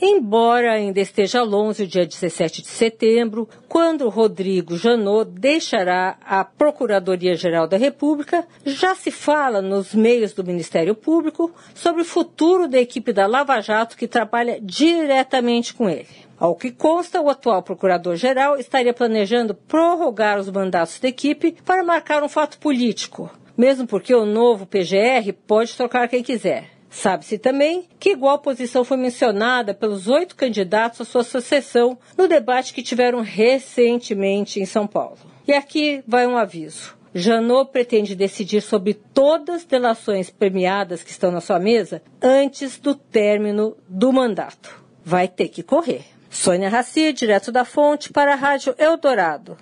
embora ainda esteja longe o dia 17 de setembro, quando Rodrigo Janot deixará a Procuradoria-Geral da República, já se fala nos meios do Ministério Público sobre o futuro da equipe da Lava Jato que trabalha diretamente com ele. Ao que consta, o atual procurador-geral estaria planejando prorrogar os mandatos da equipe para marcar um fato político, mesmo porque o novo PGR pode trocar quem quiser. Sabe-se também que igual posição foi mencionada pelos oito candidatos à sua sucessão no debate que tiveram recentemente em São Paulo. E aqui vai um aviso. Janot pretende decidir sobre todas as delações premiadas que estão na sua mesa antes do término do mandato. Vai ter que correr. Sônia Raci, direto da fonte, para a Rádio Eldorado.